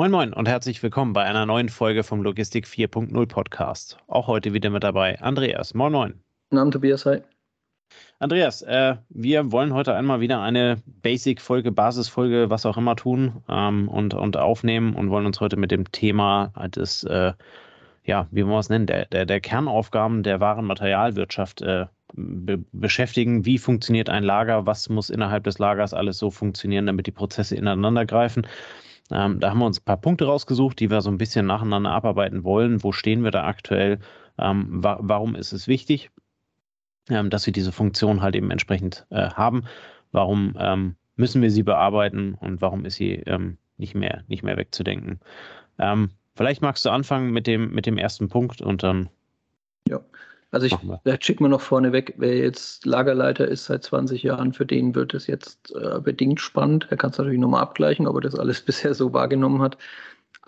Moin Moin und herzlich willkommen bei einer neuen Folge vom Logistik 4.0 Podcast. Auch heute wieder mit dabei Andreas. Moin Moin. Guten Abend, Tobias. Hi. Andreas, äh, wir wollen heute einmal wieder eine Basic-Folge, Basisfolge, was auch immer tun ähm, und, und aufnehmen und wollen uns heute mit dem Thema des, äh, ja, wie wollen wir es nennen, der, der, der Kernaufgaben der wahren Materialwirtschaft äh, be beschäftigen. Wie funktioniert ein Lager? Was muss innerhalb des Lagers alles so funktionieren, damit die Prozesse ineinander greifen? Ähm, da haben wir uns ein paar Punkte rausgesucht, die wir so ein bisschen nacheinander abarbeiten wollen. Wo stehen wir da aktuell? Ähm, wa warum ist es wichtig, ähm, dass wir diese Funktion halt eben entsprechend äh, haben? Warum ähm, müssen wir sie bearbeiten und warum ist sie ähm, nicht, mehr, nicht mehr wegzudenken? Ähm, vielleicht magst du anfangen mit dem, mit dem ersten Punkt und dann. Ja, also ich, vielleicht schicken wir noch vorneweg, wer jetzt Lagerleiter ist seit 20 Jahren, für den wird es jetzt äh, bedingt spannend. Er kann es natürlich nochmal abgleichen, ob er das alles bisher so wahrgenommen hat.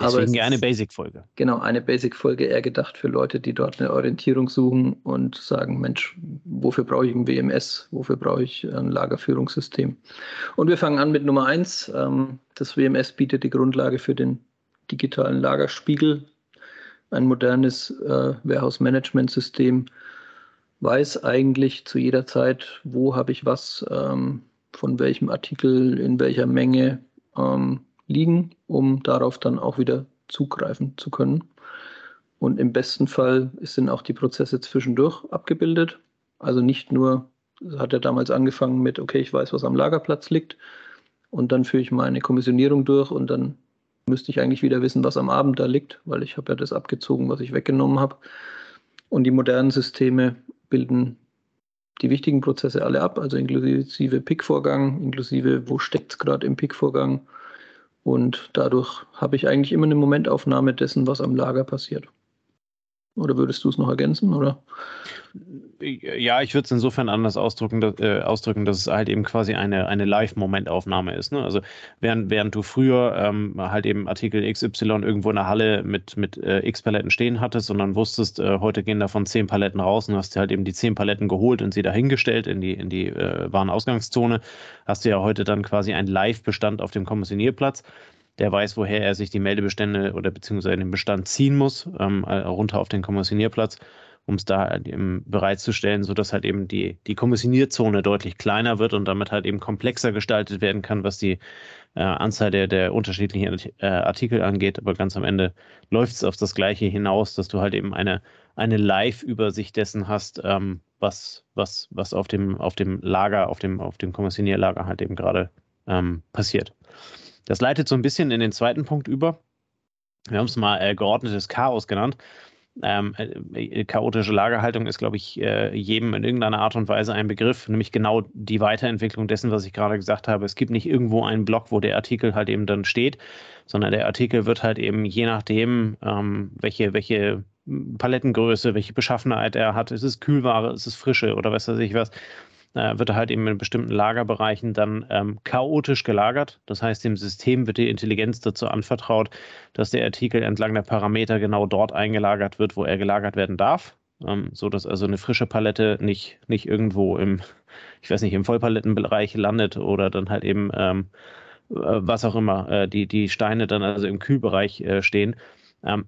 Deswegen ja eine Basic-Folge. Genau, eine Basic-Folge eher gedacht für Leute, die dort eine Orientierung suchen und sagen, Mensch, wofür brauche ich ein WMS? Wofür brauche ich ein Lagerführungssystem? Und wir fangen an mit Nummer eins. Ähm, das WMS bietet die Grundlage für den digitalen Lagerspiegel ein modernes äh, Warehouse-Management-System weiß eigentlich zu jeder Zeit, wo habe ich was ähm, von welchem Artikel in welcher Menge ähm, liegen, um darauf dann auch wieder zugreifen zu können. Und im besten Fall sind auch die Prozesse zwischendurch abgebildet. Also nicht nur, hat er damals angefangen mit, okay, ich weiß, was am Lagerplatz liegt, und dann führe ich meine Kommissionierung durch und dann müsste ich eigentlich wieder wissen, was am Abend da liegt, weil ich habe ja das abgezogen, was ich weggenommen habe. Und die modernen Systeme bilden die wichtigen Prozesse alle ab, also inklusive Pick-Vorgang, inklusive wo steckt es gerade im Pick-Vorgang. Und dadurch habe ich eigentlich immer eine Momentaufnahme dessen, was am Lager passiert. Oder würdest du es noch ergänzen, oder? Ja, ich würde es insofern anders ausdrücken, dass, äh, ausdrücken, dass es halt eben quasi eine, eine Live-Momentaufnahme ist. Ne? Also während, während du früher ähm, halt eben Artikel XY irgendwo in der Halle mit, mit äh, X Paletten stehen hattest und dann wusstest, äh, heute gehen davon zehn Paletten raus und hast dir halt eben die zehn Paletten geholt und sie dahingestellt in die, in die äh, Warenausgangszone, hast du ja heute dann quasi einen Live-Bestand auf dem Kommissionierplatz der weiß, woher er sich die Meldebestände oder beziehungsweise den Bestand ziehen muss, ähm, äh, runter auf den Kommissionierplatz, um es da eben bereitzustellen, sodass halt eben die, die Kommissionierzone deutlich kleiner wird und damit halt eben komplexer gestaltet werden kann, was die äh, Anzahl der, der unterschiedlichen äh, Artikel angeht. Aber ganz am Ende läuft es auf das Gleiche hinaus, dass du halt eben eine, eine Live-Übersicht dessen hast, ähm, was, was, was auf dem, auf dem Lager, auf dem, auf dem Kommissionierlager halt eben gerade ähm, passiert. Das leitet so ein bisschen in den zweiten Punkt über. Wir haben es mal äh, geordnetes Chaos genannt. Ähm, äh, äh, chaotische Lagerhaltung ist, glaube ich, äh, jedem in irgendeiner Art und Weise ein Begriff, nämlich genau die Weiterentwicklung dessen, was ich gerade gesagt habe. Es gibt nicht irgendwo einen Block, wo der Artikel halt eben dann steht, sondern der Artikel wird halt eben je nachdem, ähm, welche, welche Palettengröße, welche Beschaffenheit er hat, ist es Kühlware, ist es Frische oder was weiß ich was, äh, wird er halt eben in bestimmten Lagerbereichen dann ähm, chaotisch gelagert. Das heißt, dem System wird die Intelligenz dazu anvertraut, dass der Artikel entlang der Parameter genau dort eingelagert wird, wo er gelagert werden darf. Ähm, so dass also eine frische Palette nicht, nicht irgendwo im, ich weiß nicht, im Vollpalettenbereich landet oder dann halt eben ähm, äh, was auch immer, äh, die, die Steine dann also im Kühlbereich äh, stehen,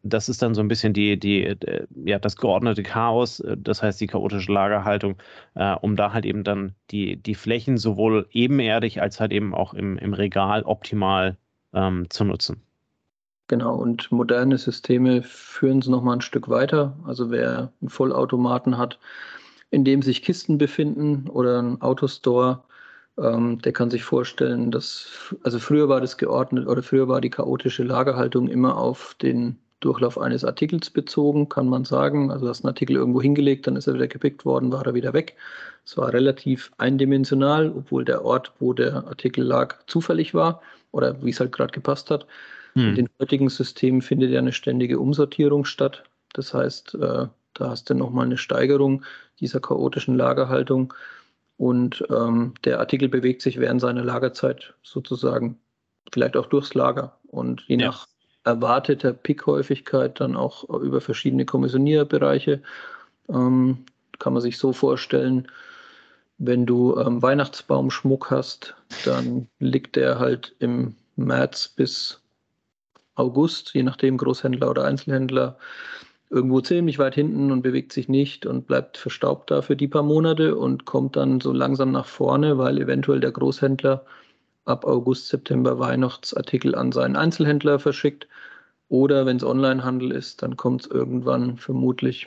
das ist dann so ein bisschen die, die, die, äh, ja, das geordnete Chaos, äh, das heißt die chaotische Lagerhaltung, äh, um da halt eben dann die, die Flächen sowohl ebenerdig als halt eben auch im, im Regal optimal ähm, zu nutzen. Genau, und moderne Systeme führen es nochmal ein Stück weiter. Also wer einen Vollautomaten hat, in dem sich Kisten befinden oder ein Autostore, ähm, der kann sich vorstellen, dass, also früher war das geordnet oder früher war die chaotische Lagerhaltung immer auf den Durchlauf eines Artikels bezogen, kann man sagen. Also hast einen Artikel irgendwo hingelegt, dann ist er wieder gepickt worden, war er wieder weg. Es war relativ eindimensional, obwohl der Ort, wo der Artikel lag, zufällig war oder wie es halt gerade gepasst hat. Hm. In den heutigen Systemen findet ja eine ständige Umsortierung statt. Das heißt, äh, da hast du nochmal eine Steigerung dieser chaotischen Lagerhaltung. Und ähm, der Artikel bewegt sich während seiner Lagerzeit sozusagen vielleicht auch durchs Lager. Und je ja. nach erwarteter Pickhäufigkeit dann auch über verschiedene Kommissionierbereiche. Ähm, kann man sich so vorstellen, wenn du ähm, Weihnachtsbaumschmuck hast, dann liegt der halt im März bis August, je nachdem Großhändler oder Einzelhändler, irgendwo ziemlich weit hinten und bewegt sich nicht und bleibt verstaubt da für die paar Monate und kommt dann so langsam nach vorne, weil eventuell der Großhändler ab August, September Weihnachtsartikel an seinen Einzelhändler verschickt. Oder wenn es Onlinehandel ist, dann kommt es irgendwann vermutlich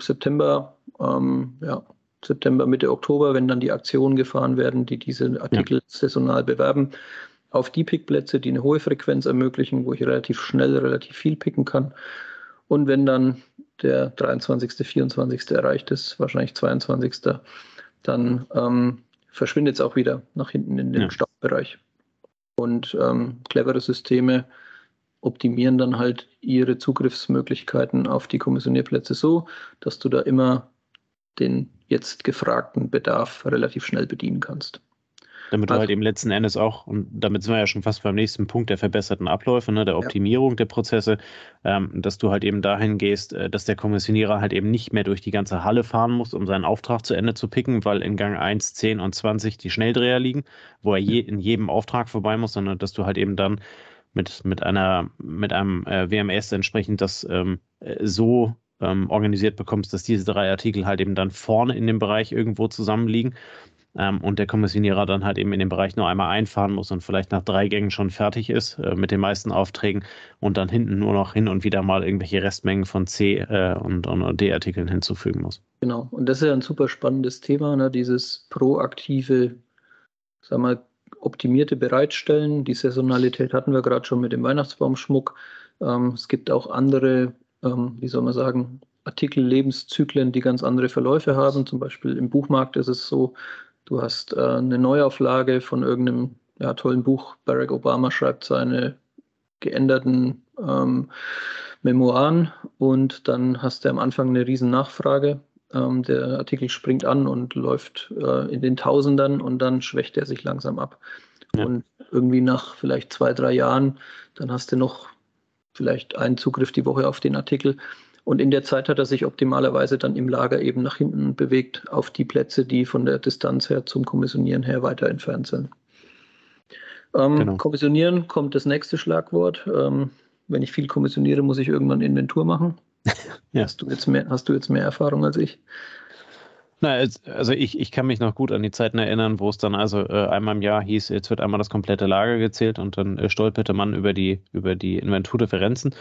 September, ähm, ja, September, Mitte Oktober, wenn dann die Aktionen gefahren werden, die diese Artikel ja. saisonal bewerben, auf die Pickplätze, die eine hohe Frequenz ermöglichen, wo ich relativ schnell relativ viel picken kann. Und wenn dann der 23., 24. erreicht ist, wahrscheinlich 22., dann ähm, verschwindet es auch wieder nach hinten in den ja. Staubereich. Und ähm, clevere Systeme optimieren dann halt ihre Zugriffsmöglichkeiten auf die Kommissionierplätze so, dass du da immer den jetzt gefragten Bedarf relativ schnell bedienen kannst. Damit also, du halt eben letzten Endes auch, und damit sind wir ja schon fast beim nächsten Punkt der verbesserten Abläufe, ne, der Optimierung ja. der Prozesse, ähm, dass du halt eben dahin gehst, äh, dass der Kommissionierer halt eben nicht mehr durch die ganze Halle fahren muss, um seinen Auftrag zu Ende zu picken, weil in Gang 1, 10 und 20 die Schnelldreher liegen, wo er je, in jedem Auftrag vorbei muss, sondern dass du halt eben dann mit, mit einer, mit einem äh, WMS entsprechend das ähm, äh, so ähm, organisiert bekommst, dass diese drei Artikel halt eben dann vorne in dem Bereich irgendwo zusammenliegen ähm, und der Kommissionierer dann halt eben in den Bereich nur einmal einfahren muss und vielleicht nach drei Gängen schon fertig ist äh, mit den meisten Aufträgen und dann hinten nur noch hin und wieder mal irgendwelche Restmengen von C- äh, und, und D-Artikeln hinzufügen muss. Genau, und das ist ja ein super spannendes Thema, ne? dieses proaktive, sag mal, optimierte Bereitstellen. Die Saisonalität hatten wir gerade schon mit dem Weihnachtsbaumschmuck. Ähm, es gibt auch andere, ähm, wie soll man sagen, Artikellebenszyklen, die ganz andere Verläufe haben. Zum Beispiel im Buchmarkt ist es so, Du hast äh, eine Neuauflage von irgendeinem ja, tollen Buch. Barack Obama schreibt seine geänderten ähm, Memoiren und dann hast du am Anfang eine riesen Nachfrage. Ähm, der Artikel springt an und läuft äh, in den Tausendern und dann schwächt er sich langsam ab. Ja. Und irgendwie nach vielleicht zwei, drei Jahren, dann hast du noch vielleicht einen Zugriff die Woche auf den Artikel und in der Zeit hat er sich optimalerweise dann im Lager eben nach hinten bewegt auf die Plätze, die von der Distanz her zum Kommissionieren her weiter entfernt sind. Ähm, genau. Kommissionieren kommt das nächste Schlagwort. Ähm, wenn ich viel kommissioniere, muss ich irgendwann Inventur machen. ja. hast, du jetzt mehr, hast du jetzt mehr Erfahrung als ich? Na, also ich, ich kann mich noch gut an die Zeiten erinnern, wo es dann also äh, einmal im Jahr hieß, jetzt wird einmal das komplette Lager gezählt und dann äh, stolperte man über die, über die Inventurdifferenzen.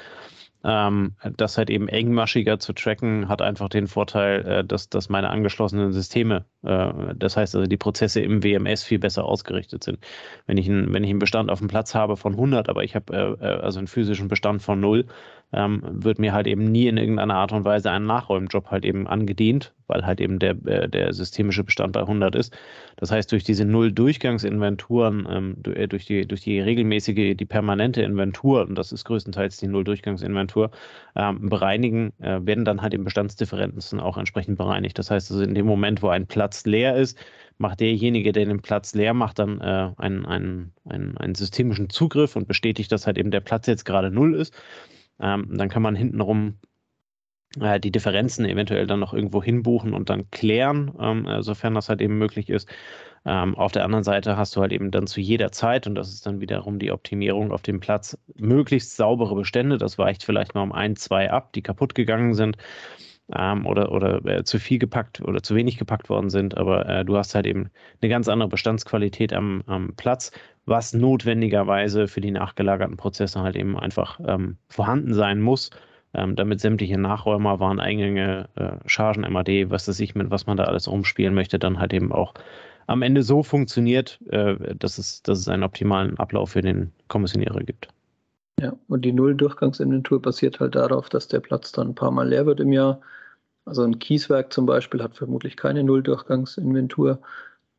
Ähm, das halt eben engmaschiger zu tracken, hat einfach den Vorteil, äh, dass, dass meine angeschlossenen Systeme, äh, das heißt also die Prozesse im WMS viel besser ausgerichtet sind. Wenn ich, ein, wenn ich einen Bestand auf dem Platz habe von 100, aber ich habe äh, äh, also einen physischen Bestand von 0, ähm, wird mir halt eben nie in irgendeiner Art und Weise ein Nachräumjob halt eben angedient, weil halt eben der, äh, der systemische Bestand bei 100 ist. Das heißt, durch diese Null-Durchgangsinventuren, ähm, äh, durch, die, durch die regelmäßige, die permanente Inventur, und das ist größtenteils die Null-Durchgangsinventur, ähm, bereinigen, äh, werden dann halt eben Bestandsdifferenzen auch entsprechend bereinigt. Das heißt, also in dem Moment, wo ein Platz leer ist, macht derjenige, der den Platz leer macht, dann äh, einen, einen, einen, einen systemischen Zugriff und bestätigt, dass halt eben der Platz jetzt gerade null ist. Ähm, dann kann man hintenrum äh, die Differenzen eventuell dann noch irgendwo hinbuchen und dann klären, ähm, äh, sofern das halt eben möglich ist. Ähm, auf der anderen Seite hast du halt eben dann zu jeder Zeit, und das ist dann wiederum die Optimierung auf dem Platz, möglichst saubere Bestände. Das weicht vielleicht mal um ein, zwei ab, die kaputt gegangen sind ähm, oder, oder äh, zu viel gepackt oder zu wenig gepackt worden sind. Aber äh, du hast halt eben eine ganz andere Bestandsqualität am, am Platz, was notwendigerweise für die nachgelagerten Prozesse halt eben einfach ähm, vorhanden sein muss ähm, damit sämtliche Nachräumer, Wareneingänge, äh, Chargen, MAD, was das ich mit was man da alles rumspielen möchte, dann halt eben auch am Ende so funktioniert, äh, dass, es, dass es einen optimalen Ablauf für den Kommissionierer gibt. Ja, und die Null-Durchgangsinventur basiert halt darauf, dass der Platz dann ein paar Mal leer wird im Jahr. Also ein Kieswerk zum Beispiel hat vermutlich keine Null-Durchgangsinventur.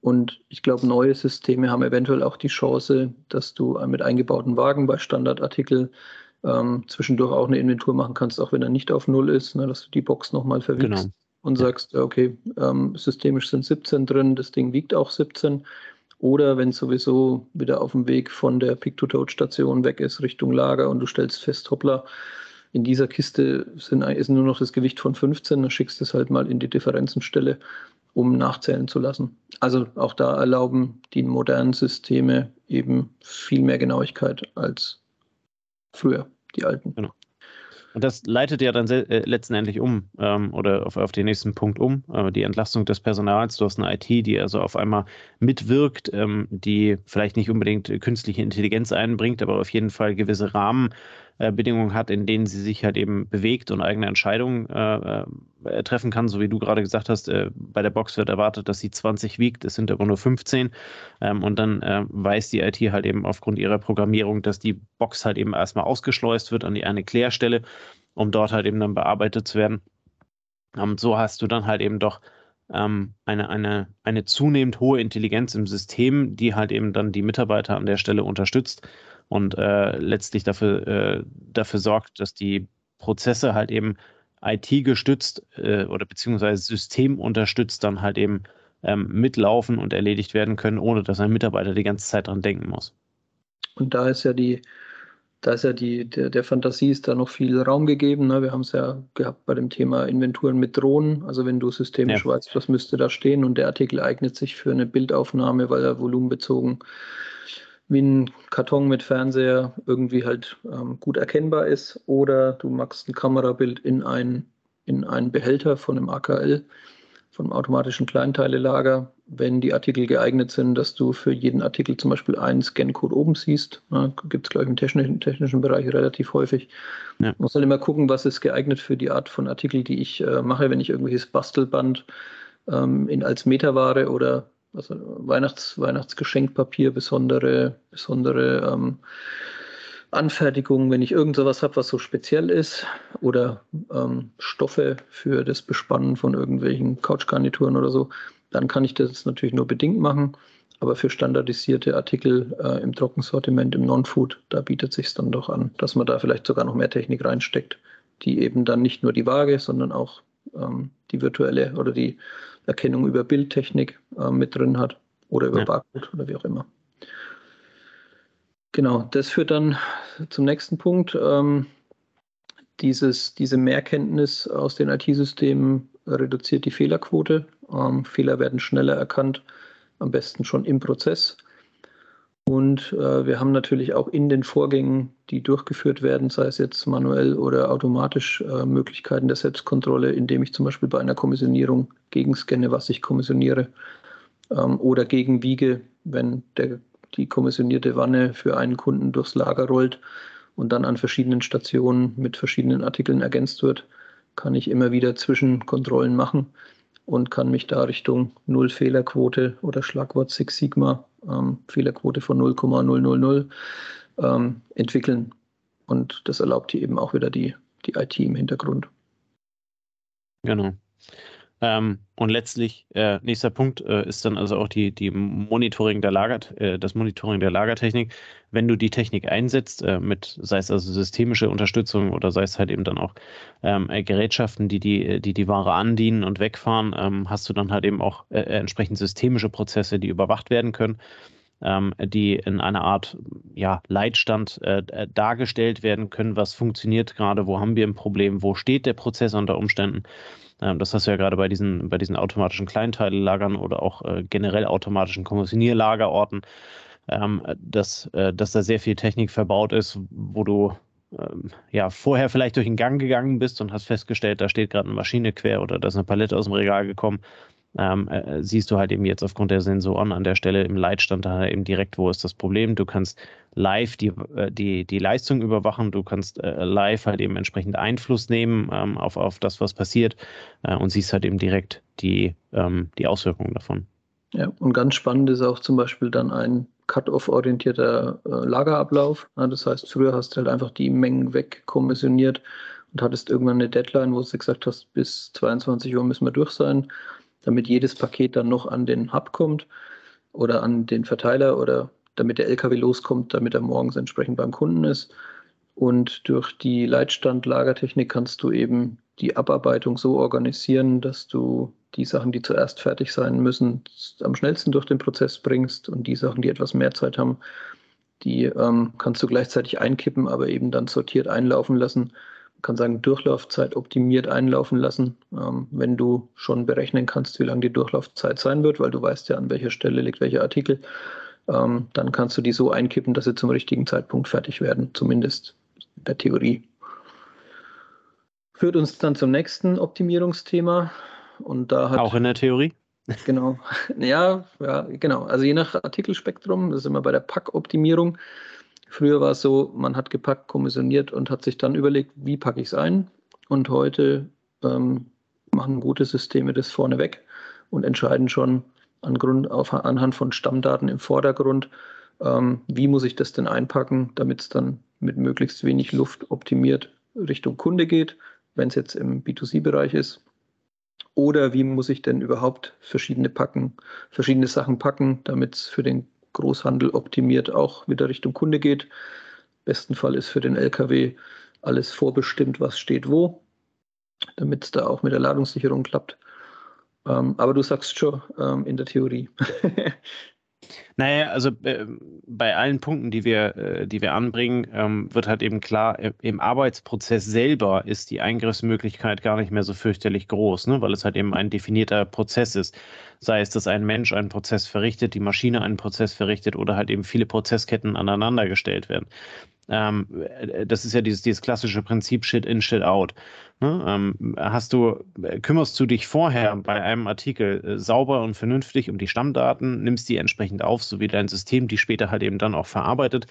Und ich glaube, neue Systeme haben eventuell auch die Chance, dass du mit eingebauten Wagen bei Standardartikel ähm, zwischendurch auch eine Inventur machen kannst, auch wenn er nicht auf Null ist, ne, dass du die Box nochmal verwiegst genau. und sagst, okay, ähm, systemisch sind 17 drin, das Ding wiegt auch 17. Oder wenn es sowieso wieder auf dem Weg von der Pick-to-Tote-Station weg ist, Richtung Lager und du stellst fest, hoppla, in dieser Kiste sind, ist nur noch das Gewicht von 15, dann schickst du es halt mal in die Differenzenstelle, um nachzählen zu lassen. Also auch da erlauben die modernen Systeme eben viel mehr Genauigkeit als früher, die alten. Genau. Und das leitet ja dann äh, letztendlich um ähm, oder auf, auf, den nächsten Punkt um. Äh, die Entlastung des Personals. Du hast eine IT, die also auf einmal mitwirkt, ähm, die vielleicht nicht unbedingt künstliche Intelligenz einbringt, aber auf jeden Fall gewisse Rahmen äh, Bedingungen hat, in denen sie sich halt eben bewegt und eigene Entscheidungen äh, äh, treffen kann, so wie du gerade gesagt hast, äh, bei der Box wird erwartet, dass sie 20 wiegt, es sind aber nur 15 ähm, und dann weiß die IT halt eben aufgrund ihrer Programmierung, dass die Box halt eben erstmal ausgeschleust wird an die eine Klärstelle, um dort halt eben dann bearbeitet zu werden. Und so hast du dann halt eben doch ähm, eine, eine, eine zunehmend hohe Intelligenz im System, die halt eben dann die Mitarbeiter an der Stelle unterstützt und äh, letztlich dafür, äh, dafür sorgt, dass die Prozesse halt eben IT-gestützt äh, oder beziehungsweise systemunterstützt dann halt eben ähm, mitlaufen und erledigt werden können, ohne dass ein Mitarbeiter die ganze Zeit dran denken muss. Und da ist ja die, da ist ja die, der, der Fantasie ist da noch viel Raum gegeben. Ne? Wir haben es ja gehabt bei dem Thema Inventuren mit Drohnen. Also wenn du systemisch ja. weißt, was müsste da stehen und der Artikel eignet sich für eine Bildaufnahme, weil er volumenbezogen wie ein Karton mit Fernseher irgendwie halt ähm, gut erkennbar ist. Oder du machst ein Kamerabild in einen, in einen Behälter von einem AKL, vom automatischen Kleinteilelager, wenn die Artikel geeignet sind, dass du für jeden Artikel zum Beispiel einen Scancode oben siehst. Gibt es, glaube ich, im technischen, technischen Bereich relativ häufig. Ja. Muss halt immer gucken, was ist geeignet für die Art von Artikel, die ich äh, mache, wenn ich irgendwelches Bastelband ähm, in, als Metaware oder also Weihnachts, Weihnachtsgeschenkpapier, besondere, besondere ähm, Anfertigungen, wenn ich irgend sowas habe, was so speziell ist, oder ähm, Stoffe für das Bespannen von irgendwelchen Couchgarnituren oder so, dann kann ich das natürlich nur bedingt machen. Aber für standardisierte Artikel äh, im Trockensortiment, im Non-Food, da bietet sich dann doch an, dass man da vielleicht sogar noch mehr Technik reinsteckt, die eben dann nicht nur die Waage, sondern auch ähm, die virtuelle oder die Erkennung über Bildtechnik äh, mit drin hat oder über ja. Barcode oder wie auch immer. Genau, das führt dann zum nächsten Punkt. Ähm, dieses, diese Mehrkenntnis aus den IT-Systemen reduziert die Fehlerquote. Ähm, Fehler werden schneller erkannt, am besten schon im Prozess. Und äh, wir haben natürlich auch in den Vorgängen, die durchgeführt werden, sei es jetzt manuell oder automatisch, äh, Möglichkeiten der Selbstkontrolle, indem ich zum Beispiel bei einer Kommissionierung gegenscanne, was ich kommissioniere, ähm, oder gegenwiege, wenn der, die kommissionierte Wanne für einen Kunden durchs Lager rollt und dann an verschiedenen Stationen mit verschiedenen Artikeln ergänzt wird, kann ich immer wieder Zwischenkontrollen machen und kann mich da Richtung Null-Fehlerquote oder Schlagwort Six Sigma ähm, Fehlerquote von 0,000 ähm, entwickeln. Und das erlaubt hier eben auch wieder die, die IT im Hintergrund. Genau. Ähm, und letztlich, äh, nächster Punkt äh, ist dann also auch die, die Monitoring der Lager, äh, das Monitoring der Lagertechnik. Wenn du die Technik einsetzt, äh, mit, sei es also systemische Unterstützung oder sei es halt eben dann auch ähm, äh, Gerätschaften, die die, die die Ware andienen und wegfahren, ähm, hast du dann halt eben auch äh, entsprechend systemische Prozesse, die überwacht werden können ähm, die in einer Art ja, Leitstand äh, dargestellt werden können, was funktioniert gerade, wo haben wir ein Problem, wo steht der Prozess unter Umständen das hast du ja gerade bei diesen, bei diesen automatischen Kleinteillagern oder auch äh, generell automatischen Kommissionierlagerorten, ähm, dass, äh, dass da sehr viel Technik verbaut ist, wo du ähm, ja vorher vielleicht durch den Gang gegangen bist und hast festgestellt, da steht gerade eine Maschine quer oder da ist eine Palette aus dem Regal gekommen ähm, äh, siehst du halt eben jetzt aufgrund der Sensoren an der Stelle im Leitstand da eben direkt, wo ist das Problem. Du kannst live die, äh, die, die Leistung überwachen, du kannst äh, live halt eben entsprechend Einfluss nehmen ähm, auf, auf das, was passiert äh, und siehst halt eben direkt die, ähm, die Auswirkungen davon. Ja, und ganz spannend ist auch zum Beispiel dann ein Cut-off-orientierter äh, Lagerablauf. Ja, das heißt, früher hast du halt einfach die Mengen wegkommissioniert und hattest irgendwann eine Deadline, wo du gesagt hast, bis 22 Uhr müssen wir durch sein damit jedes Paket dann noch an den Hub kommt oder an den Verteiler oder damit der LKW loskommt, damit er morgens entsprechend beim Kunden ist. Und durch die Leitstand-Lagertechnik kannst du eben die Abarbeitung so organisieren, dass du die Sachen, die zuerst fertig sein müssen, am schnellsten durch den Prozess bringst und die Sachen, die etwas mehr Zeit haben, die ähm, kannst du gleichzeitig einkippen, aber eben dann sortiert einlaufen lassen kann sagen, Durchlaufzeit optimiert einlaufen lassen, ähm, wenn du schon berechnen kannst, wie lang die Durchlaufzeit sein wird, weil du weißt ja, an welcher Stelle liegt welcher Artikel. Ähm, dann kannst du die so einkippen, dass sie zum richtigen Zeitpunkt fertig werden, zumindest in der Theorie. Führt uns dann zum nächsten Optimierungsthema. Und da hat, Auch in der Theorie? Genau. Ja, ja, genau. Also je nach Artikelspektrum, das ist immer bei der Packoptimierung. Früher war es so, man hat gepackt, kommissioniert und hat sich dann überlegt, wie packe ich es ein. Und heute ähm, machen gute Systeme das vorneweg und entscheiden schon an Grund, auf, anhand von Stammdaten im Vordergrund, ähm, wie muss ich das denn einpacken, damit es dann mit möglichst wenig Luft optimiert Richtung Kunde geht, wenn es jetzt im B2C-Bereich ist. Oder wie muss ich denn überhaupt verschiedene packen, verschiedene Sachen packen, damit es für den Großhandel optimiert auch wieder Richtung Kunde geht. Besten Fall ist für den LKW alles vorbestimmt, was steht wo, damit es da auch mit der Ladungssicherung klappt. Ähm, aber du sagst schon ähm, in der Theorie. Naja, also äh, bei allen Punkten, die wir, äh, die wir anbringen, ähm, wird halt eben klar, äh, im Arbeitsprozess selber ist die Eingriffsmöglichkeit gar nicht mehr so fürchterlich groß, ne? weil es halt eben ein definierter Prozess ist. Sei es, dass ein Mensch einen Prozess verrichtet, die Maschine einen Prozess verrichtet oder halt eben viele Prozessketten aneinandergestellt werden. Ähm, äh, das ist ja dieses, dieses klassische Prinzip Shit in, Shit out. Ne? Ähm, hast du, äh, kümmerst du dich vorher bei einem Artikel äh, sauber und vernünftig um die Stammdaten, nimmst die entsprechend auf, so wie dein System die später halt eben dann auch verarbeitet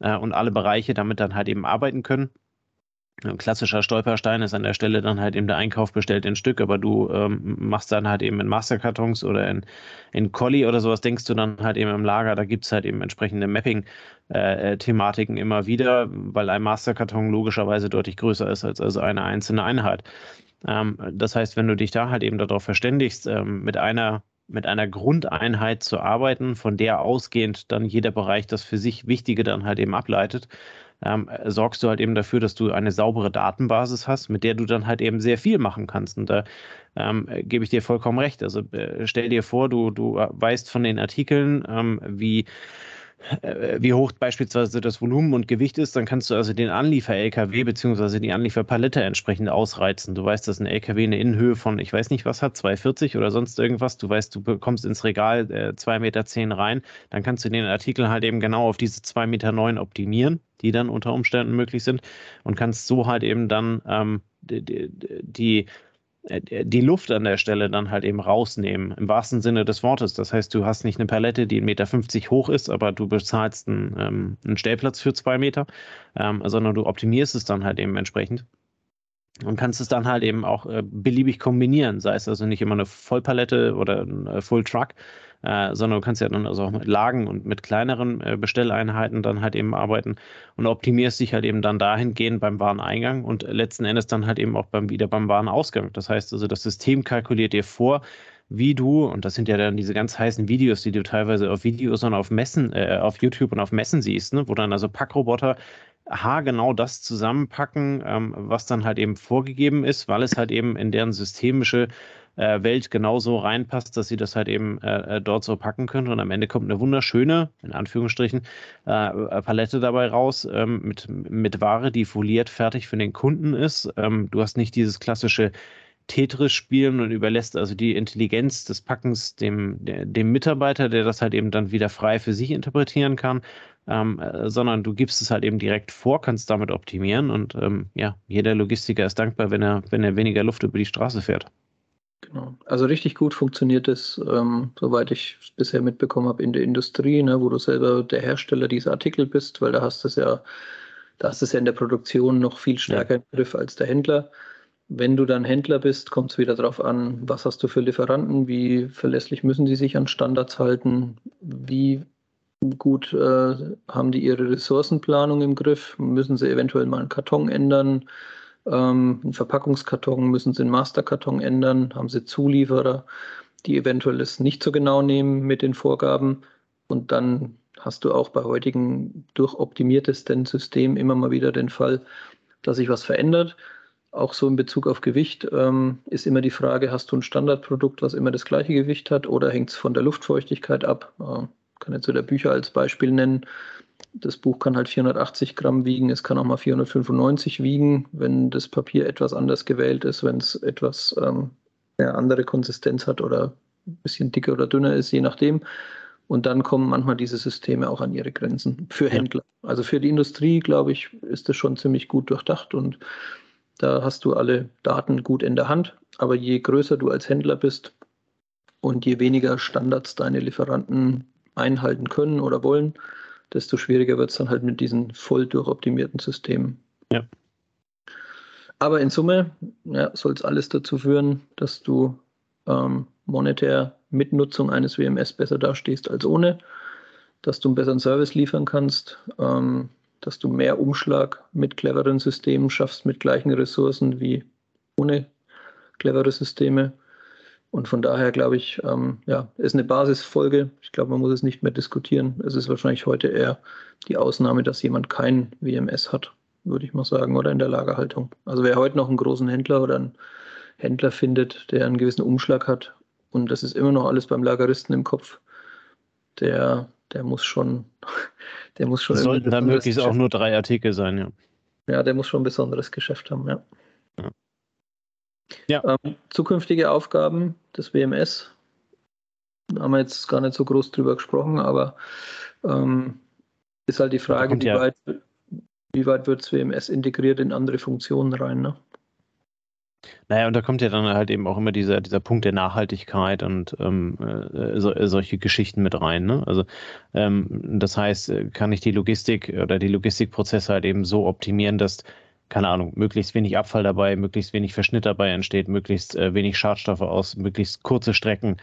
äh, und alle Bereiche damit dann halt eben arbeiten können ein klassischer Stolperstein ist an der Stelle dann halt eben der Einkauf bestellt in Stück, aber du ähm, machst dann halt eben in Masterkartons oder in, in Colli oder sowas, denkst du dann halt eben im Lager, da gibt es halt eben entsprechende Mapping-Thematiken äh, immer wieder, weil ein Masterkarton logischerweise deutlich größer ist als also eine einzelne Einheit. Ähm, das heißt, wenn du dich da halt eben darauf verständigst, ähm, mit einer mit einer Grundeinheit zu arbeiten, von der ausgehend dann jeder Bereich das für sich Wichtige dann halt eben ableitet, ähm, sorgst du halt eben dafür, dass du eine saubere Datenbasis hast, mit der du dann halt eben sehr viel machen kannst. Und da ähm, gebe ich dir vollkommen recht. Also äh, stell dir vor, du, du weißt von den Artikeln, ähm, wie äh, wie hoch beispielsweise das Volumen und Gewicht ist, dann kannst du also den Anliefer-LKW bzw. die Anlieferpalette entsprechend ausreizen. Du weißt, dass ein LKW eine Innenhöhe von, ich weiß nicht was hat, 240 oder sonst irgendwas. Du weißt, du bekommst ins Regal äh, 2,10 Meter rein. Dann kannst du den Artikel halt eben genau auf diese 2,9 Meter optimieren, die dann unter Umständen möglich sind und kannst so halt eben dann ähm, die, die, die äh, die Luft an der Stelle dann halt eben rausnehmen, im wahrsten Sinne des Wortes. Das heißt, du hast nicht eine Palette, die 1,50 Meter hoch ist, aber du bezahlst einen, ähm, einen Stellplatz für zwei Meter, ähm, sondern du optimierst es dann halt eben entsprechend und kannst es dann halt eben auch äh, beliebig kombinieren, sei es also nicht immer eine Vollpalette oder ein äh, Full Truck, äh, sondern du kannst ja dann also auch mit Lagen und mit kleineren äh, Bestelleinheiten dann halt eben arbeiten und optimierst dich halt eben dann dahingehend beim Wareneingang und letzten Endes dann halt eben auch beim, wieder beim Warenausgang. Das heißt also, das System kalkuliert dir vor, wie du, und das sind ja dann diese ganz heißen Videos, die du teilweise auf Videos und auf Messen, äh, auf YouTube und auf Messen siehst, ne, wo dann also Packroboter haargenau das zusammenpacken, ähm, was dann halt eben vorgegeben ist, weil es halt eben in deren systemische äh, Welt genauso reinpasst, dass sie das halt eben äh, äh, dort so packen können. Und am Ende kommt eine wunderschöne, in Anführungsstrichen, äh, äh, Palette dabei raus ähm, mit, mit Ware, die foliert fertig für den Kunden ist. Ähm, du hast nicht dieses klassische Tetris spielen und überlässt also die Intelligenz des Packens dem, dem Mitarbeiter, der das halt eben dann wieder frei für sich interpretieren kann, ähm, äh, sondern du gibst es halt eben direkt vor, kannst damit optimieren und ähm, ja, jeder Logistiker ist dankbar, wenn er, wenn er weniger Luft über die Straße fährt. Genau. Also richtig gut funktioniert es, ähm, soweit ich es bisher mitbekommen habe, in der Industrie, ne, wo du selber der Hersteller dieser Artikel bist, weil da hast du es ja, da hast du es ja in der Produktion noch viel stärker ja. im Griff als der Händler. Wenn du dann Händler bist, kommt es wieder darauf an, was hast du für Lieferanten, wie verlässlich müssen sie sich an Standards halten, wie gut äh, haben die ihre Ressourcenplanung im Griff, müssen sie eventuell mal einen Karton ändern, ähm, einen Verpackungskarton müssen sie einen Masterkarton ändern, haben sie Zulieferer, die eventuell es nicht so genau nehmen mit den Vorgaben. Und dann hast du auch bei heutigen durchoptimiertesten Systemen immer mal wieder den Fall, dass sich was verändert. Auch so in Bezug auf Gewicht ähm, ist immer die Frage, hast du ein Standardprodukt, was immer das gleiche Gewicht hat oder hängt es von der Luftfeuchtigkeit ab? Äh, kann jetzt wieder Bücher als Beispiel nennen. Das Buch kann halt 480 Gramm wiegen, es kann auch mal 495 wiegen, wenn das Papier etwas anders gewählt ist, wenn es etwas ähm, eine andere Konsistenz hat oder ein bisschen dicker oder dünner ist, je nachdem. Und dann kommen manchmal diese Systeme auch an ihre Grenzen für Händler. Ja. Also für die Industrie, glaube ich, ist das schon ziemlich gut durchdacht und da hast du alle Daten gut in der Hand. Aber je größer du als Händler bist und je weniger Standards deine Lieferanten einhalten können oder wollen, desto schwieriger wird es dann halt mit diesen voll durchoptimierten Systemen. Ja. Aber in Summe ja, soll es alles dazu führen, dass du ähm, monetär mit Nutzung eines WMS besser dastehst als ohne, dass du einen besseren Service liefern kannst, ähm, dass du mehr Umschlag mit cleveren Systemen schaffst, mit gleichen Ressourcen wie ohne clevere Systeme. Und von daher glaube ich, ähm, ja, ist eine Basisfolge. Ich glaube, man muss es nicht mehr diskutieren. Es ist wahrscheinlich heute eher die Ausnahme, dass jemand kein WMS hat, würde ich mal sagen, oder in der Lagerhaltung. Also wer heute noch einen großen Händler oder einen Händler findet, der einen gewissen Umschlag hat, und das ist immer noch alles beim Lageristen im Kopf, der, der muss schon, der muss schon. Es sollten dann möglichst auch nur drei Artikel sein, ja. Ja, der muss schon ein besonderes Geschäft haben, ja. Ja. Ähm, zukünftige Aufgaben des WMS. Da haben wir jetzt gar nicht so groß drüber gesprochen, aber ähm, ist halt die Frage, wie, ja. weit, wie weit wird das WMS integriert in andere Funktionen rein. Ne? Naja, und da kommt ja dann halt eben auch immer dieser, dieser Punkt der Nachhaltigkeit und ähm, äh, so, äh, solche Geschichten mit rein. Ne? Also ähm, das heißt, äh, kann ich die Logistik oder die Logistikprozesse halt eben so optimieren, dass keine Ahnung, möglichst wenig Abfall dabei, möglichst wenig Verschnitt dabei entsteht, möglichst äh, wenig Schadstoffe aus möglichst kurze Strecken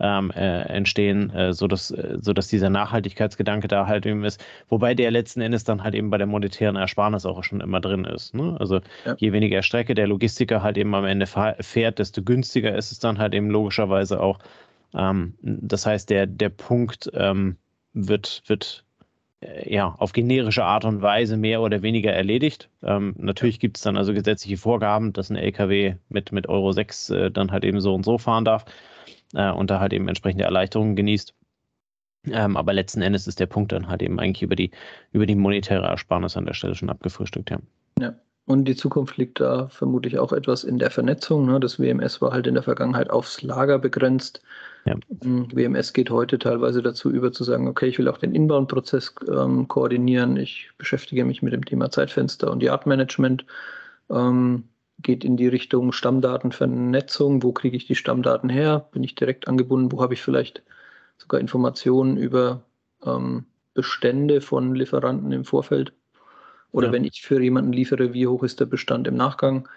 ähm, äh, entstehen, äh, sodass, äh, sodass dieser Nachhaltigkeitsgedanke da halt eben ist, wobei der letzten Endes dann halt eben bei der monetären Ersparnis auch schon immer drin ist. Ne? Also ja. je weniger Strecke der Logistiker halt eben am Ende fährt, desto günstiger ist es dann halt eben logischerweise auch. Ähm, das heißt, der, der Punkt ähm, wird, wird ja, auf generische Art und Weise mehr oder weniger erledigt. Ähm, natürlich gibt es dann also gesetzliche Vorgaben, dass ein LKW mit, mit Euro 6 äh, dann halt eben so und so fahren darf äh, und da halt eben entsprechende Erleichterungen genießt. Ähm, aber letzten Endes ist der Punkt dann halt eben eigentlich über die, über die monetäre Ersparnis an der Stelle schon abgefrühstückt, ja. Ja, und die Zukunft liegt da vermutlich auch etwas in der Vernetzung. Ne? Das WMS war halt in der Vergangenheit aufs Lager begrenzt. Ja. WMS hm, geht heute teilweise dazu über zu sagen, okay, ich will auch den Inbound-Prozess ähm, koordinieren. Ich beschäftige mich mit dem Thema Zeitfenster und Yard-Management. Ähm, geht in die Richtung Stammdatenvernetzung. Wo kriege ich die Stammdaten her? Bin ich direkt angebunden? Wo habe ich vielleicht sogar Informationen über ähm, Bestände von Lieferanten im Vorfeld? Oder ja. wenn ich für jemanden liefere, wie hoch ist der Bestand im Nachgang?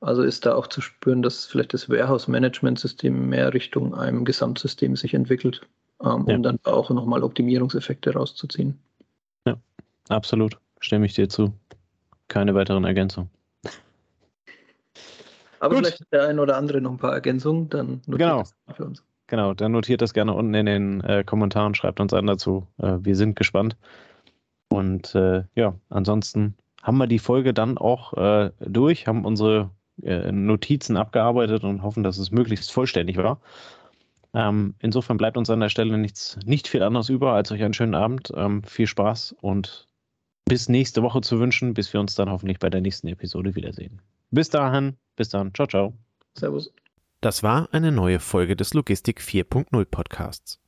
Also ist da auch zu spüren, dass vielleicht das Warehouse-Management-System mehr Richtung einem Gesamtsystem sich entwickelt, ähm, ja. um dann auch nochmal Optimierungseffekte rauszuziehen. Ja, absolut. Stimme ich dir zu. Keine weiteren Ergänzungen. Aber Gut. vielleicht der ein oder andere noch ein paar Ergänzungen, dann notiert genau. das für uns. Genau, dann notiert das gerne unten in den äh, Kommentaren, schreibt uns an dazu. Äh, wir sind gespannt. Und äh, ja, ansonsten haben wir die Folge dann auch äh, durch, haben unsere äh, Notizen abgearbeitet und hoffen, dass es möglichst vollständig war. Ähm, insofern bleibt uns an der Stelle nichts, nicht viel anderes über, als euch einen schönen Abend, ähm, viel Spaß und bis nächste Woche zu wünschen, bis wir uns dann hoffentlich bei der nächsten Episode wiedersehen. Bis dahin, bis dann, ciao, ciao. Servus. Das war eine neue Folge des Logistik 4.0 Podcasts.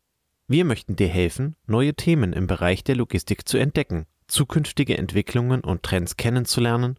Wir möchten dir helfen, neue Themen im Bereich der Logistik zu entdecken zukünftige Entwicklungen und Trends kennenzulernen